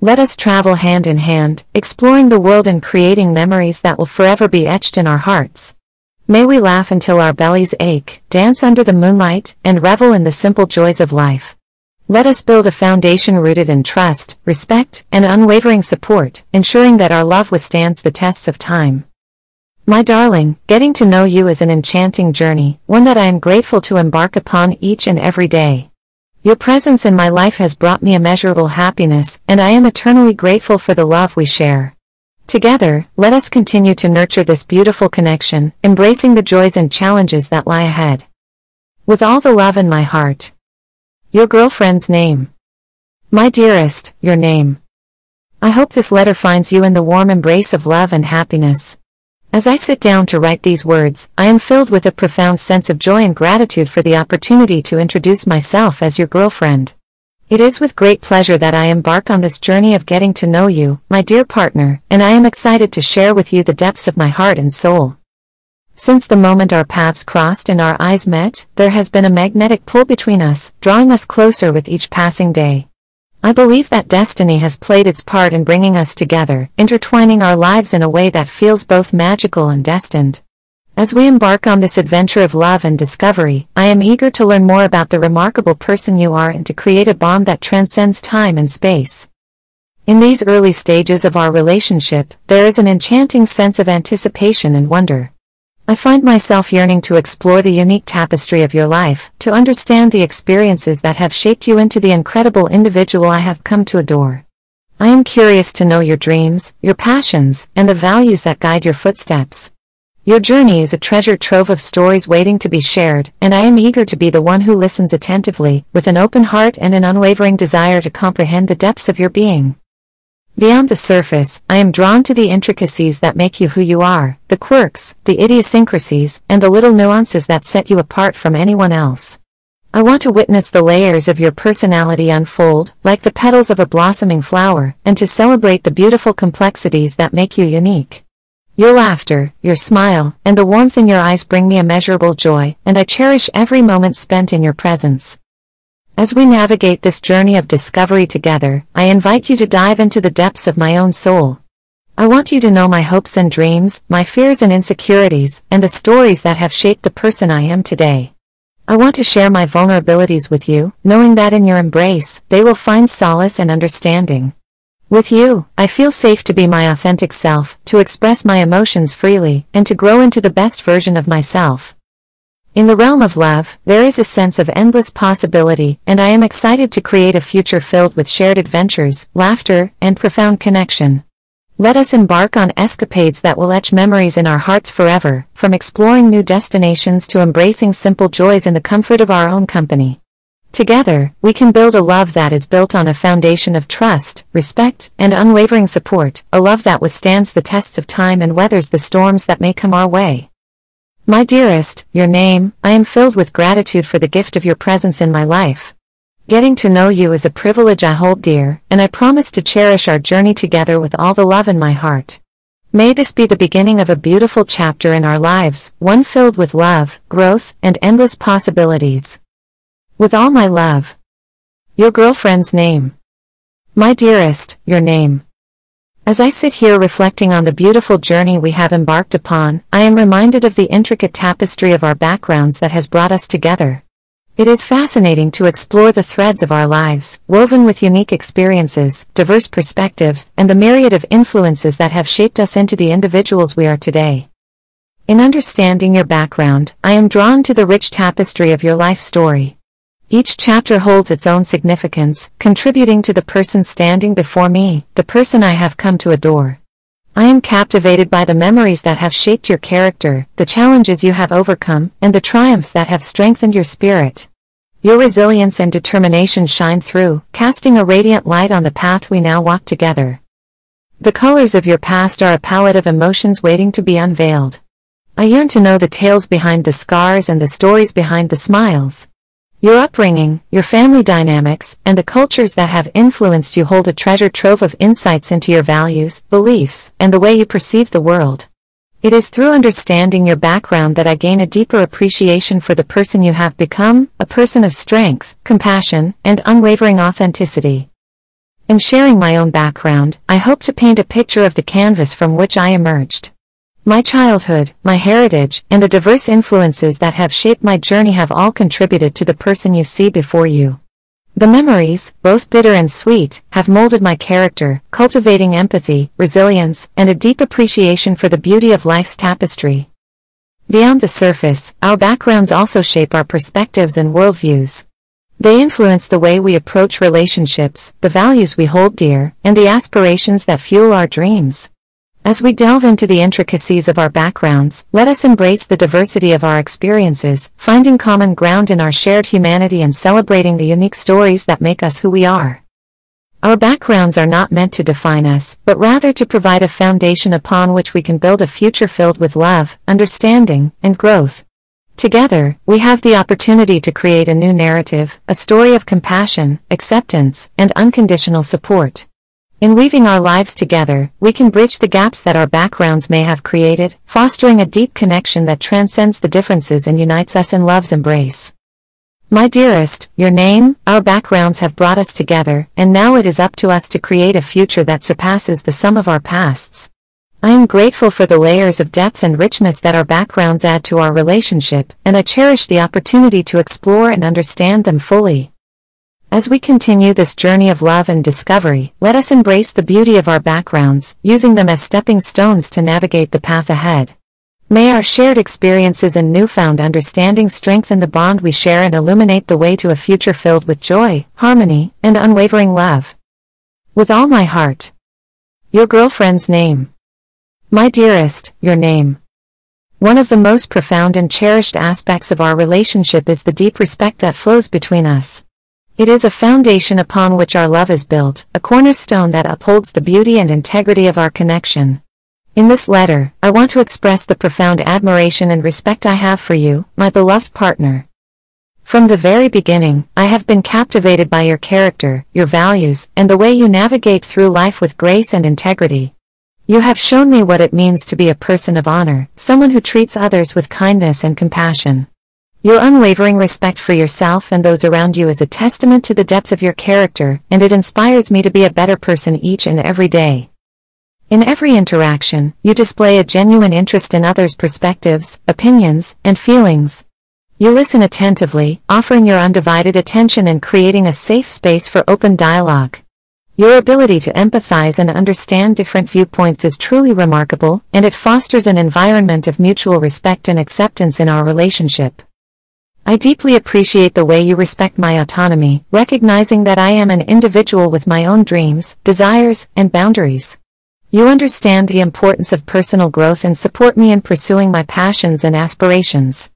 Let us travel hand in hand, exploring the world and creating memories that will forever be etched in our hearts. May we laugh until our bellies ache, dance under the moonlight, and revel in the simple joys of life. Let us build a foundation rooted in trust, respect, and unwavering support, ensuring that our love withstands the tests of time. My darling, getting to know you is an enchanting journey, one that I am grateful to embark upon each and every day. Your presence in my life has brought me immeasurable happiness, and I am eternally grateful for the love we share. Together, let us continue to nurture this beautiful connection, embracing the joys and challenges that lie ahead. With all the love in my heart. Your girlfriend's name. My dearest, your name. I hope this letter finds you in the warm embrace of love and happiness. As I sit down to write these words, I am filled with a profound sense of joy and gratitude for the opportunity to introduce myself as your girlfriend. It is with great pleasure that I embark on this journey of getting to know you, my dear partner, and I am excited to share with you the depths of my heart and soul. Since the moment our paths crossed and our eyes met, there has been a magnetic pull between us, drawing us closer with each passing day. I believe that destiny has played its part in bringing us together, intertwining our lives in a way that feels both magical and destined. As we embark on this adventure of love and discovery, I am eager to learn more about the remarkable person you are and to create a bond that transcends time and space. In these early stages of our relationship, there is an enchanting sense of anticipation and wonder. I find myself yearning to explore the unique tapestry of your life, to understand the experiences that have shaped you into the incredible individual I have come to adore. I am curious to know your dreams, your passions, and the values that guide your footsteps. Your journey is a treasure trove of stories waiting to be shared, and I am eager to be the one who listens attentively, with an open heart and an unwavering desire to comprehend the depths of your being. Beyond the surface, I am drawn to the intricacies that make you who you are, the quirks, the idiosyncrasies, and the little nuances that set you apart from anyone else. I want to witness the layers of your personality unfold, like the petals of a blossoming flower, and to celebrate the beautiful complexities that make you unique. Your laughter, your smile, and the warmth in your eyes bring me immeasurable joy, and I cherish every moment spent in your presence. As we navigate this journey of discovery together, I invite you to dive into the depths of my own soul. I want you to know my hopes and dreams, my fears and insecurities, and the stories that have shaped the person I am today. I want to share my vulnerabilities with you, knowing that in your embrace, they will find solace and understanding. With you, I feel safe to be my authentic self, to express my emotions freely, and to grow into the best version of myself. In the realm of love, there is a sense of endless possibility, and I am excited to create a future filled with shared adventures, laughter, and profound connection. Let us embark on escapades that will etch memories in our hearts forever, from exploring new destinations to embracing simple joys in the comfort of our own company. Together, we can build a love that is built on a foundation of trust, respect, and unwavering support, a love that withstands the tests of time and weathers the storms that may come our way. My dearest, your name, I am filled with gratitude for the gift of your presence in my life. Getting to know you is a privilege I hold dear, and I promise to cherish our journey together with all the love in my heart. May this be the beginning of a beautiful chapter in our lives, one filled with love, growth, and endless possibilities. With all my love. Your girlfriend's name. My dearest, your name. As I sit here reflecting on the beautiful journey we have embarked upon, I am reminded of the intricate tapestry of our backgrounds that has brought us together. It is fascinating to explore the threads of our lives, woven with unique experiences, diverse perspectives, and the myriad of influences that have shaped us into the individuals we are today. In understanding your background, I am drawn to the rich tapestry of your life story. Each chapter holds its own significance, contributing to the person standing before me, the person I have come to adore. I am captivated by the memories that have shaped your character, the challenges you have overcome, and the triumphs that have strengthened your spirit. Your resilience and determination shine through, casting a radiant light on the path we now walk together. The colors of your past are a palette of emotions waiting to be unveiled. I yearn to know the tales behind the scars and the stories behind the smiles. Your upbringing, your family dynamics, and the cultures that have influenced you hold a treasure trove of insights into your values, beliefs, and the way you perceive the world. It is through understanding your background that I gain a deeper appreciation for the person you have become, a person of strength, compassion, and unwavering authenticity. In sharing my own background, I hope to paint a picture of the canvas from which I emerged. My childhood, my heritage, and the diverse influences that have shaped my journey have all contributed to the person you see before you. The memories, both bitter and sweet, have molded my character, cultivating empathy, resilience, and a deep appreciation for the beauty of life's tapestry. Beyond the surface, our backgrounds also shape our perspectives and worldviews. They influence the way we approach relationships, the values we hold dear, and the aspirations that fuel our dreams. As we delve into the intricacies of our backgrounds, let us embrace the diversity of our experiences, finding common ground in our shared humanity and celebrating the unique stories that make us who we are. Our backgrounds are not meant to define us, but rather to provide a foundation upon which we can build a future filled with love, understanding, and growth. Together, we have the opportunity to create a new narrative, a story of compassion, acceptance, and unconditional support. In weaving our lives together, we can bridge the gaps that our backgrounds may have created, fostering a deep connection that transcends the differences and unites us in love's embrace. My dearest, your name, our backgrounds have brought us together, and now it is up to us to create a future that surpasses the sum of our pasts. I am grateful for the layers of depth and richness that our backgrounds add to our relationship, and I cherish the opportunity to explore and understand them fully. As we continue this journey of love and discovery, let us embrace the beauty of our backgrounds, using them as stepping stones to navigate the path ahead. May our shared experiences and newfound understanding strengthen the bond we share and illuminate the way to a future filled with joy, harmony, and unwavering love. With all my heart. Your girlfriend's name. My dearest, your name. One of the most profound and cherished aspects of our relationship is the deep respect that flows between us. It is a foundation upon which our love is built, a cornerstone that upholds the beauty and integrity of our connection. In this letter, I want to express the profound admiration and respect I have for you, my beloved partner. From the very beginning, I have been captivated by your character, your values, and the way you navigate through life with grace and integrity. You have shown me what it means to be a person of honor, someone who treats others with kindness and compassion. Your unwavering respect for yourself and those around you is a testament to the depth of your character, and it inspires me to be a better person each and every day. In every interaction, you display a genuine interest in others' perspectives, opinions, and feelings. You listen attentively, offering your undivided attention and creating a safe space for open dialogue. Your ability to empathize and understand different viewpoints is truly remarkable, and it fosters an environment of mutual respect and acceptance in our relationship. I deeply appreciate the way you respect my autonomy, recognizing that I am an individual with my own dreams, desires, and boundaries. You understand the importance of personal growth and support me in pursuing my passions and aspirations.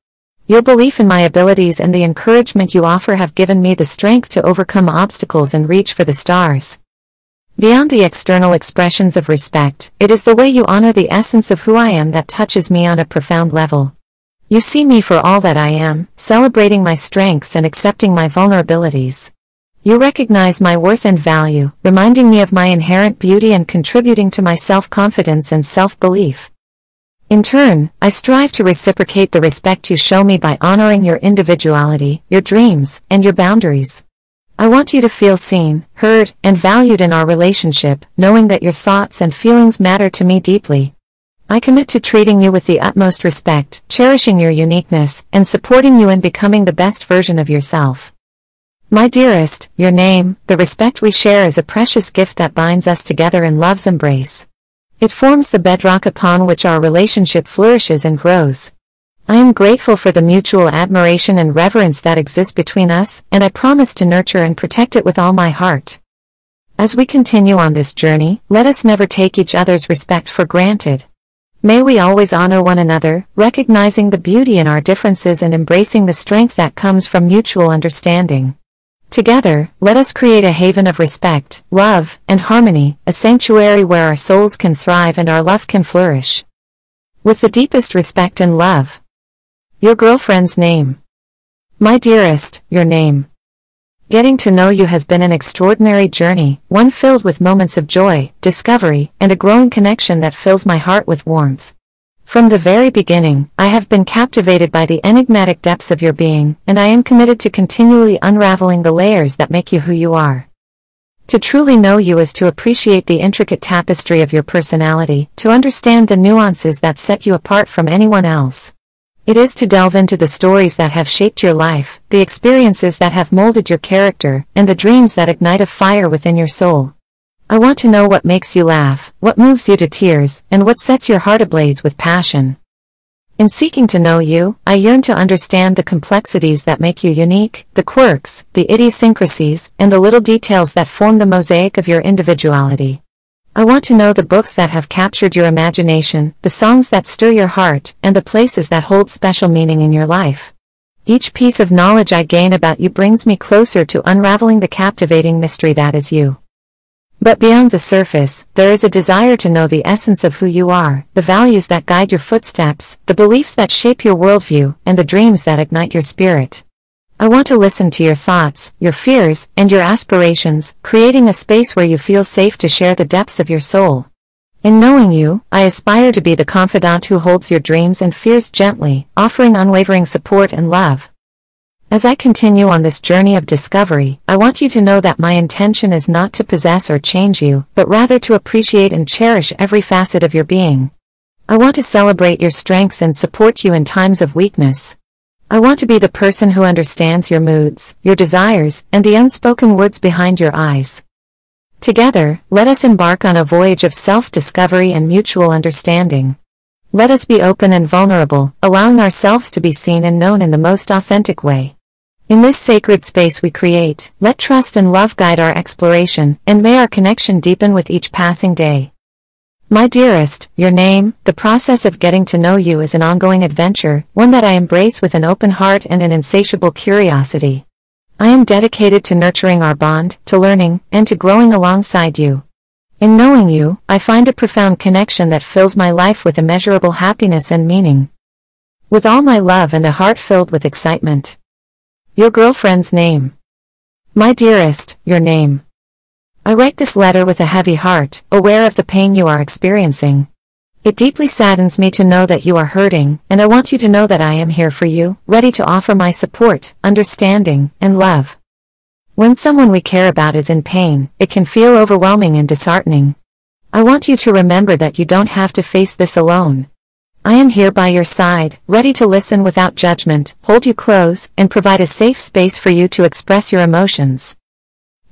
Your belief in my abilities and the encouragement you offer have given me the strength to overcome obstacles and reach for the stars. Beyond the external expressions of respect, it is the way you honor the essence of who I am that touches me on a profound level. You see me for all that I am, celebrating my strengths and accepting my vulnerabilities. You recognize my worth and value, reminding me of my inherent beauty and contributing to my self-confidence and self-belief. In turn, I strive to reciprocate the respect you show me by honoring your individuality, your dreams, and your boundaries. I want you to feel seen, heard, and valued in our relationship, knowing that your thoughts and feelings matter to me deeply. I commit to treating you with the utmost respect, cherishing your uniqueness, and supporting you in becoming the best version of yourself. My dearest, your name, the respect we share is a precious gift that binds us together in love's embrace. It forms the bedrock upon which our relationship flourishes and grows. I am grateful for the mutual admiration and reverence that exist between us, and I promise to nurture and protect it with all my heart. As we continue on this journey, let us never take each other's respect for granted. May we always honor one another, recognizing the beauty in our differences and embracing the strength that comes from mutual understanding. Together, let us create a haven of respect, love, and harmony, a sanctuary where our souls can thrive and our love can flourish. With the deepest respect and love. Your girlfriend's name. My dearest, your name. Getting to know you has been an extraordinary journey, one filled with moments of joy, discovery, and a growing connection that fills my heart with warmth. From the very beginning, I have been captivated by the enigmatic depths of your being, and I am committed to continually unraveling the layers that make you who you are. To truly know you is to appreciate the intricate tapestry of your personality, to understand the nuances that set you apart from anyone else. It is to delve into the stories that have shaped your life, the experiences that have molded your character, and the dreams that ignite a fire within your soul. I want to know what makes you laugh, what moves you to tears, and what sets your heart ablaze with passion. In seeking to know you, I yearn to understand the complexities that make you unique, the quirks, the idiosyncrasies, and the little details that form the mosaic of your individuality. I want to know the books that have captured your imagination, the songs that stir your heart, and the places that hold special meaning in your life. Each piece of knowledge I gain about you brings me closer to unraveling the captivating mystery that is you. But beyond the surface, there is a desire to know the essence of who you are, the values that guide your footsteps, the beliefs that shape your worldview, and the dreams that ignite your spirit. I want to listen to your thoughts, your fears, and your aspirations, creating a space where you feel safe to share the depths of your soul. In knowing you, I aspire to be the confidant who holds your dreams and fears gently, offering unwavering support and love. As I continue on this journey of discovery, I want you to know that my intention is not to possess or change you, but rather to appreciate and cherish every facet of your being. I want to celebrate your strengths and support you in times of weakness. I want to be the person who understands your moods, your desires, and the unspoken words behind your eyes. Together, let us embark on a voyage of self-discovery and mutual understanding. Let us be open and vulnerable, allowing ourselves to be seen and known in the most authentic way. In this sacred space we create, let trust and love guide our exploration, and may our connection deepen with each passing day. My dearest, your name, the process of getting to know you is an ongoing adventure, one that I embrace with an open heart and an insatiable curiosity. I am dedicated to nurturing our bond, to learning, and to growing alongside you. In knowing you, I find a profound connection that fills my life with immeasurable happiness and meaning. With all my love and a heart filled with excitement. Your girlfriend's name. My dearest, your name. I write this letter with a heavy heart, aware of the pain you are experiencing. It deeply saddens me to know that you are hurting, and I want you to know that I am here for you, ready to offer my support, understanding, and love. When someone we care about is in pain, it can feel overwhelming and disheartening. I want you to remember that you don't have to face this alone. I am here by your side, ready to listen without judgment, hold you close, and provide a safe space for you to express your emotions.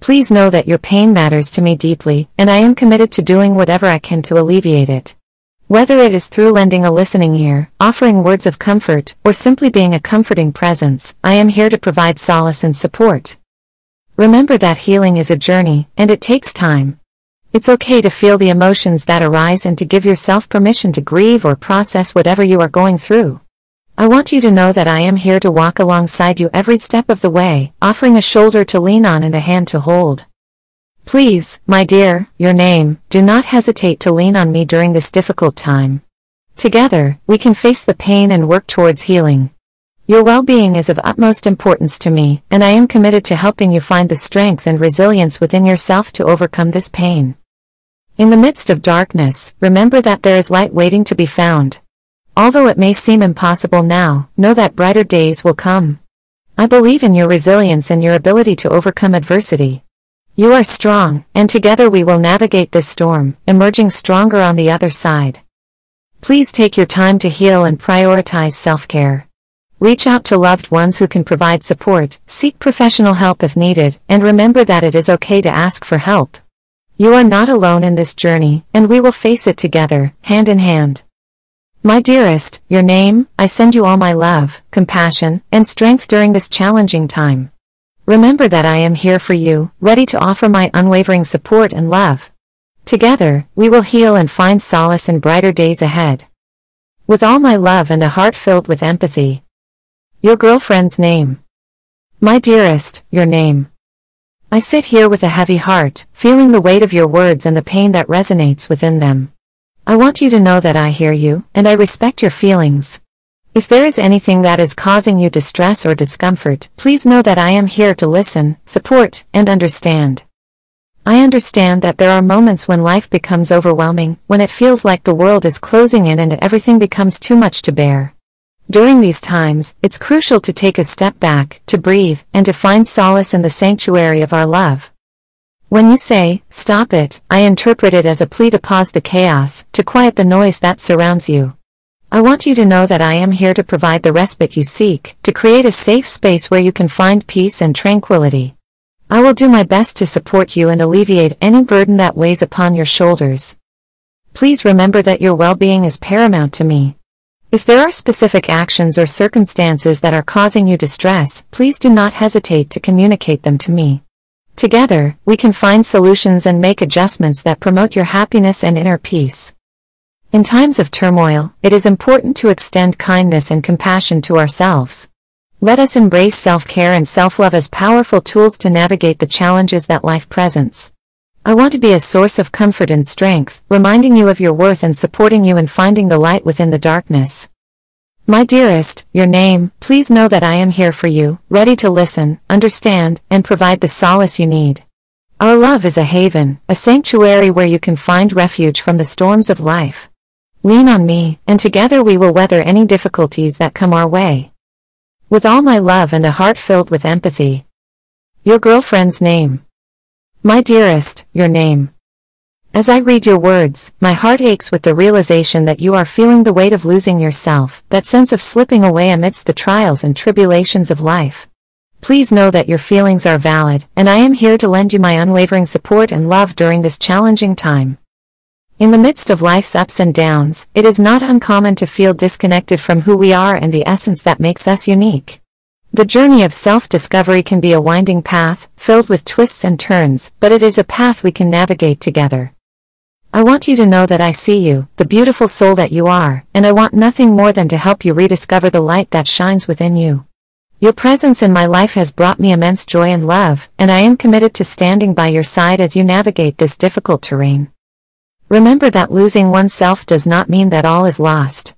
Please know that your pain matters to me deeply, and I am committed to doing whatever I can to alleviate it. Whether it is through lending a listening ear, offering words of comfort, or simply being a comforting presence, I am here to provide solace and support. Remember that healing is a journey, and it takes time. It's okay to feel the emotions that arise and to give yourself permission to grieve or process whatever you are going through. I want you to know that I am here to walk alongside you every step of the way, offering a shoulder to lean on and a hand to hold. Please, my dear, your name, do not hesitate to lean on me during this difficult time. Together, we can face the pain and work towards healing. Your well-being is of utmost importance to me, and I am committed to helping you find the strength and resilience within yourself to overcome this pain. In the midst of darkness, remember that there is light waiting to be found. Although it may seem impossible now, know that brighter days will come. I believe in your resilience and your ability to overcome adversity. You are strong, and together we will navigate this storm, emerging stronger on the other side. Please take your time to heal and prioritize self-care. Reach out to loved ones who can provide support, seek professional help if needed, and remember that it is okay to ask for help. You are not alone in this journey, and we will face it together, hand in hand. My dearest, your name, I send you all my love, compassion, and strength during this challenging time. Remember that I am here for you, ready to offer my unwavering support and love. Together, we will heal and find solace in brighter days ahead. With all my love and a heart filled with empathy, your girlfriend's name. My dearest, your name. I sit here with a heavy heart, feeling the weight of your words and the pain that resonates within them. I want you to know that I hear you, and I respect your feelings. If there is anything that is causing you distress or discomfort, please know that I am here to listen, support, and understand. I understand that there are moments when life becomes overwhelming, when it feels like the world is closing in and everything becomes too much to bear. During these times, it's crucial to take a step back, to breathe, and to find solace in the sanctuary of our love. When you say, stop it, I interpret it as a plea to pause the chaos, to quiet the noise that surrounds you. I want you to know that I am here to provide the respite you seek, to create a safe space where you can find peace and tranquility. I will do my best to support you and alleviate any burden that weighs upon your shoulders. Please remember that your well-being is paramount to me. If there are specific actions or circumstances that are causing you distress, please do not hesitate to communicate them to me. Together, we can find solutions and make adjustments that promote your happiness and inner peace. In times of turmoil, it is important to extend kindness and compassion to ourselves. Let us embrace self-care and self-love as powerful tools to navigate the challenges that life presents. I want to be a source of comfort and strength, reminding you of your worth and supporting you in finding the light within the darkness. My dearest, your name, please know that I am here for you, ready to listen, understand, and provide the solace you need. Our love is a haven, a sanctuary where you can find refuge from the storms of life. Lean on me, and together we will weather any difficulties that come our way. With all my love and a heart filled with empathy. Your girlfriend's name. My dearest, your name. As I read your words, my heart aches with the realization that you are feeling the weight of losing yourself, that sense of slipping away amidst the trials and tribulations of life. Please know that your feelings are valid, and I am here to lend you my unwavering support and love during this challenging time. In the midst of life's ups and downs, it is not uncommon to feel disconnected from who we are and the essence that makes us unique. The journey of self-discovery can be a winding path, filled with twists and turns, but it is a path we can navigate together. I want you to know that I see you, the beautiful soul that you are, and I want nothing more than to help you rediscover the light that shines within you. Your presence in my life has brought me immense joy and love, and I am committed to standing by your side as you navigate this difficult terrain. Remember that losing oneself does not mean that all is lost.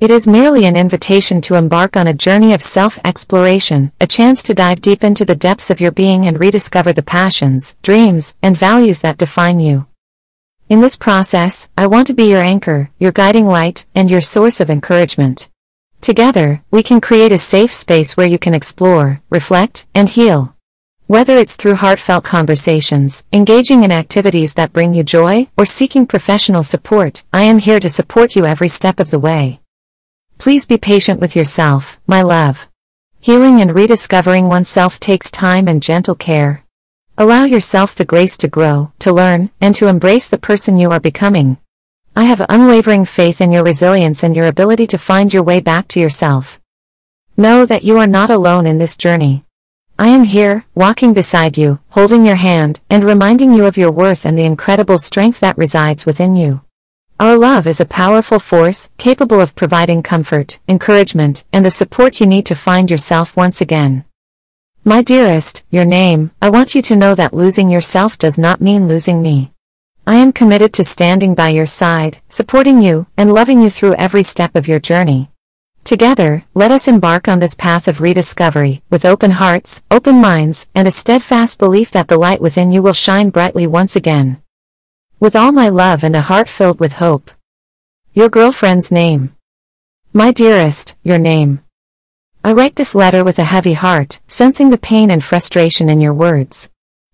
It is merely an invitation to embark on a journey of self-exploration, a chance to dive deep into the depths of your being and rediscover the passions, dreams, and values that define you. In this process, I want to be your anchor, your guiding light, and your source of encouragement. Together, we can create a safe space where you can explore, reflect, and heal. Whether it's through heartfelt conversations, engaging in activities that bring you joy, or seeking professional support, I am here to support you every step of the way. Please be patient with yourself, my love. Healing and rediscovering oneself takes time and gentle care. Allow yourself the grace to grow, to learn, and to embrace the person you are becoming. I have unwavering faith in your resilience and your ability to find your way back to yourself. Know that you are not alone in this journey. I am here, walking beside you, holding your hand, and reminding you of your worth and the incredible strength that resides within you. Our love is a powerful force, capable of providing comfort, encouragement, and the support you need to find yourself once again. My dearest, your name, I want you to know that losing yourself does not mean losing me. I am committed to standing by your side, supporting you, and loving you through every step of your journey. Together, let us embark on this path of rediscovery, with open hearts, open minds, and a steadfast belief that the light within you will shine brightly once again. With all my love and a heart filled with hope. Your girlfriend's name. My dearest, your name. I write this letter with a heavy heart, sensing the pain and frustration in your words.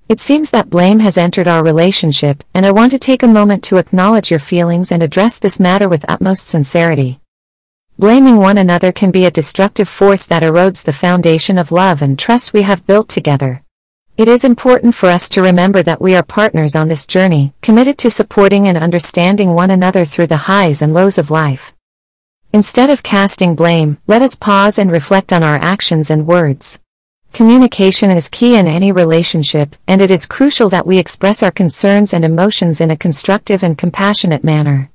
It seems that blame has entered our relationship, and I want to take a moment to acknowledge your feelings and address this matter with utmost sincerity. Blaming one another can be a destructive force that erodes the foundation of love and trust we have built together. It is important for us to remember that we are partners on this journey, committed to supporting and understanding one another through the highs and lows of life. Instead of casting blame, let us pause and reflect on our actions and words. Communication is key in any relationship, and it is crucial that we express our concerns and emotions in a constructive and compassionate manner.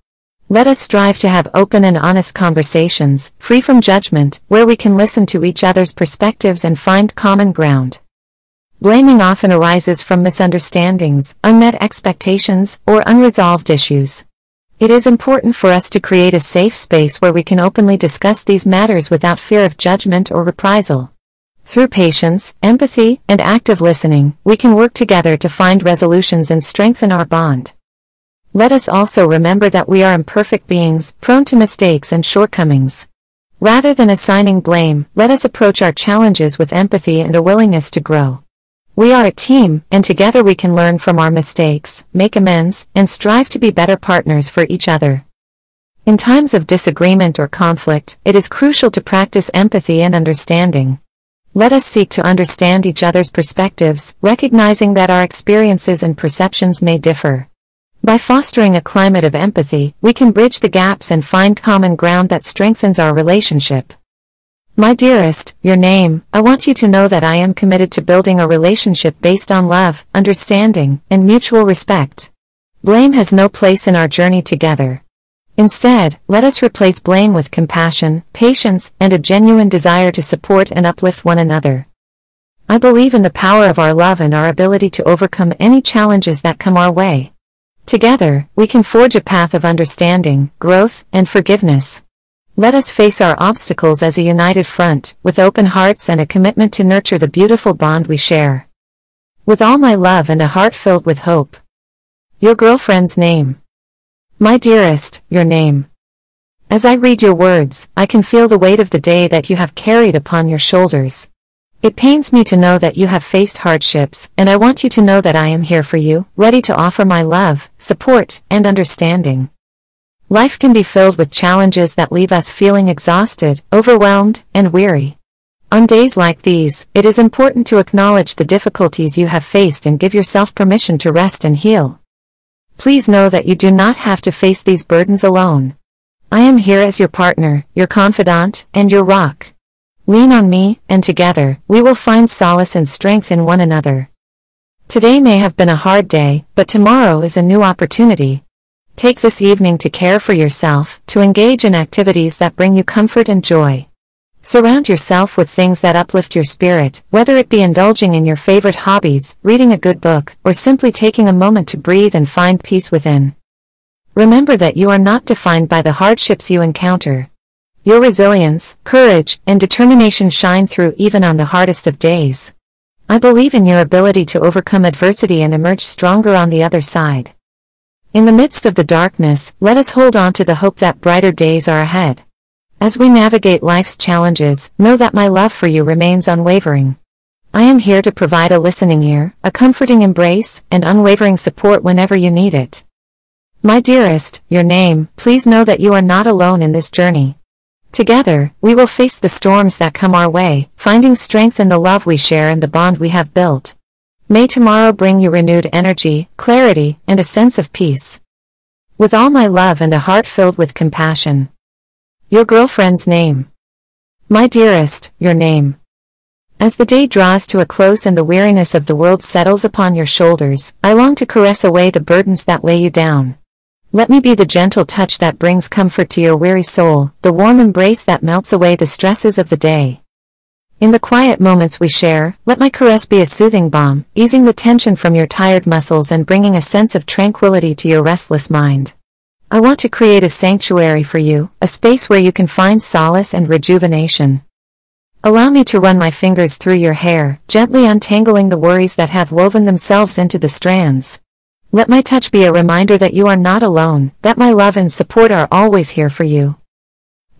Let us strive to have open and honest conversations, free from judgment, where we can listen to each other's perspectives and find common ground. Blaming often arises from misunderstandings, unmet expectations, or unresolved issues. It is important for us to create a safe space where we can openly discuss these matters without fear of judgment or reprisal. Through patience, empathy, and active listening, we can work together to find resolutions and strengthen our bond. Let us also remember that we are imperfect beings, prone to mistakes and shortcomings. Rather than assigning blame, let us approach our challenges with empathy and a willingness to grow. We are a team, and together we can learn from our mistakes, make amends, and strive to be better partners for each other. In times of disagreement or conflict, it is crucial to practice empathy and understanding. Let us seek to understand each other's perspectives, recognizing that our experiences and perceptions may differ. By fostering a climate of empathy, we can bridge the gaps and find common ground that strengthens our relationship. My dearest, your name, I want you to know that I am committed to building a relationship based on love, understanding, and mutual respect. Blame has no place in our journey together. Instead, let us replace blame with compassion, patience, and a genuine desire to support and uplift one another. I believe in the power of our love and our ability to overcome any challenges that come our way. Together, we can forge a path of understanding, growth, and forgiveness. Let us face our obstacles as a united front, with open hearts and a commitment to nurture the beautiful bond we share. With all my love and a heart filled with hope. Your girlfriend's name. My dearest, your name. As I read your words, I can feel the weight of the day that you have carried upon your shoulders. It pains me to know that you have faced hardships, and I want you to know that I am here for you, ready to offer my love, support, and understanding. Life can be filled with challenges that leave us feeling exhausted, overwhelmed, and weary. On days like these, it is important to acknowledge the difficulties you have faced and give yourself permission to rest and heal. Please know that you do not have to face these burdens alone. I am here as your partner, your confidant, and your rock. Lean on me, and together, we will find solace and strength in one another. Today may have been a hard day, but tomorrow is a new opportunity. Take this evening to care for yourself, to engage in activities that bring you comfort and joy. Surround yourself with things that uplift your spirit, whether it be indulging in your favorite hobbies, reading a good book, or simply taking a moment to breathe and find peace within. Remember that you are not defined by the hardships you encounter, your resilience, courage, and determination shine through even on the hardest of days. I believe in your ability to overcome adversity and emerge stronger on the other side. In the midst of the darkness, let us hold on to the hope that brighter days are ahead. As we navigate life's challenges, know that my love for you remains unwavering. I am here to provide a listening ear, a comforting embrace, and unwavering support whenever you need it. My dearest, your name, please know that you are not alone in this journey. Together, we will face the storms that come our way, finding strength in the love we share and the bond we have built. May tomorrow bring you renewed energy, clarity, and a sense of peace. With all my love and a heart filled with compassion. Your girlfriend's name. My dearest, your name. As the day draws to a close and the weariness of the world settles upon your shoulders, I long to caress away the burdens that weigh you down. Let me be the gentle touch that brings comfort to your weary soul, the warm embrace that melts away the stresses of the day. In the quiet moments we share, let my caress be a soothing balm, easing the tension from your tired muscles and bringing a sense of tranquility to your restless mind. I want to create a sanctuary for you, a space where you can find solace and rejuvenation. Allow me to run my fingers through your hair, gently untangling the worries that have woven themselves into the strands. Let my touch be a reminder that you are not alone, that my love and support are always here for you.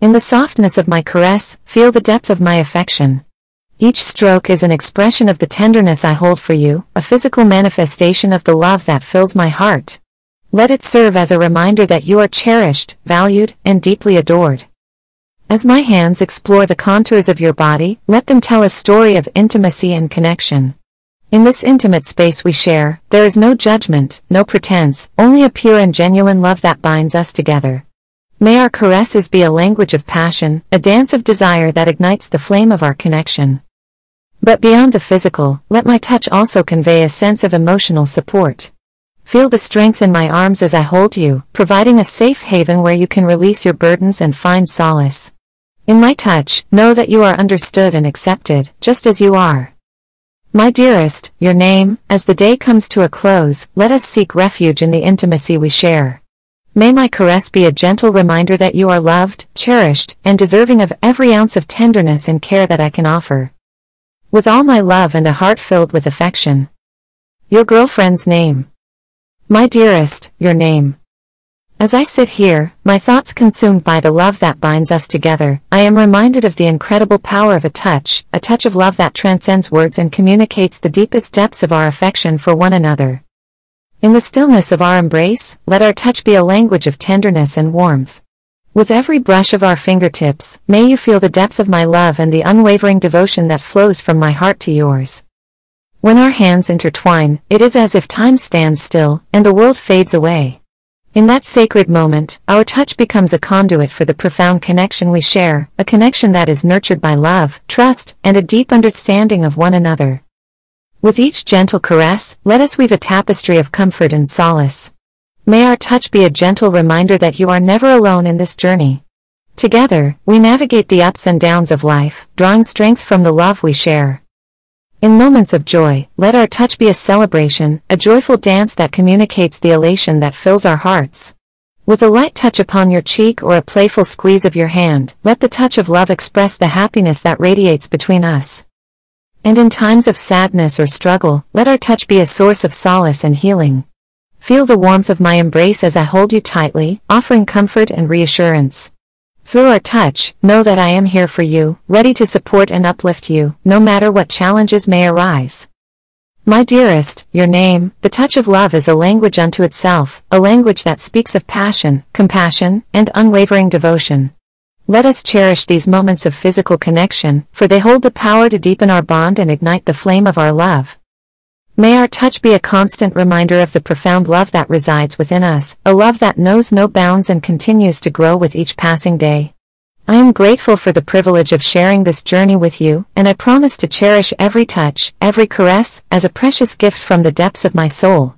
In the softness of my caress, feel the depth of my affection. Each stroke is an expression of the tenderness I hold for you, a physical manifestation of the love that fills my heart. Let it serve as a reminder that you are cherished, valued, and deeply adored. As my hands explore the contours of your body, let them tell a story of intimacy and connection. In this intimate space we share, there is no judgment, no pretense, only a pure and genuine love that binds us together. May our caresses be a language of passion, a dance of desire that ignites the flame of our connection. But beyond the physical, let my touch also convey a sense of emotional support. Feel the strength in my arms as I hold you, providing a safe haven where you can release your burdens and find solace. In my touch, know that you are understood and accepted, just as you are. My dearest, your name, as the day comes to a close, let us seek refuge in the intimacy we share. May my caress be a gentle reminder that you are loved, cherished, and deserving of every ounce of tenderness and care that I can offer. With all my love and a heart filled with affection. Your girlfriend's name. My dearest, your name. As I sit here, my thoughts consumed by the love that binds us together, I am reminded of the incredible power of a touch, a touch of love that transcends words and communicates the deepest depths of our affection for one another. In the stillness of our embrace, let our touch be a language of tenderness and warmth. With every brush of our fingertips, may you feel the depth of my love and the unwavering devotion that flows from my heart to yours. When our hands intertwine, it is as if time stands still, and the world fades away. In that sacred moment, our touch becomes a conduit for the profound connection we share, a connection that is nurtured by love, trust, and a deep understanding of one another. With each gentle caress, let us weave a tapestry of comfort and solace. May our touch be a gentle reminder that you are never alone in this journey. Together, we navigate the ups and downs of life, drawing strength from the love we share. In moments of joy, let our touch be a celebration, a joyful dance that communicates the elation that fills our hearts. With a light touch upon your cheek or a playful squeeze of your hand, let the touch of love express the happiness that radiates between us. And in times of sadness or struggle, let our touch be a source of solace and healing. Feel the warmth of my embrace as I hold you tightly, offering comfort and reassurance. Through our touch, know that I am here for you, ready to support and uplift you, no matter what challenges may arise. My dearest, your name, the touch of love is a language unto itself, a language that speaks of passion, compassion, and unwavering devotion. Let us cherish these moments of physical connection, for they hold the power to deepen our bond and ignite the flame of our love. May our touch be a constant reminder of the profound love that resides within us, a love that knows no bounds and continues to grow with each passing day. I am grateful for the privilege of sharing this journey with you, and I promise to cherish every touch, every caress, as a precious gift from the depths of my soul.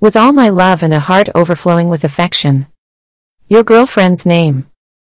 With all my love and a heart overflowing with affection. Your girlfriend's name.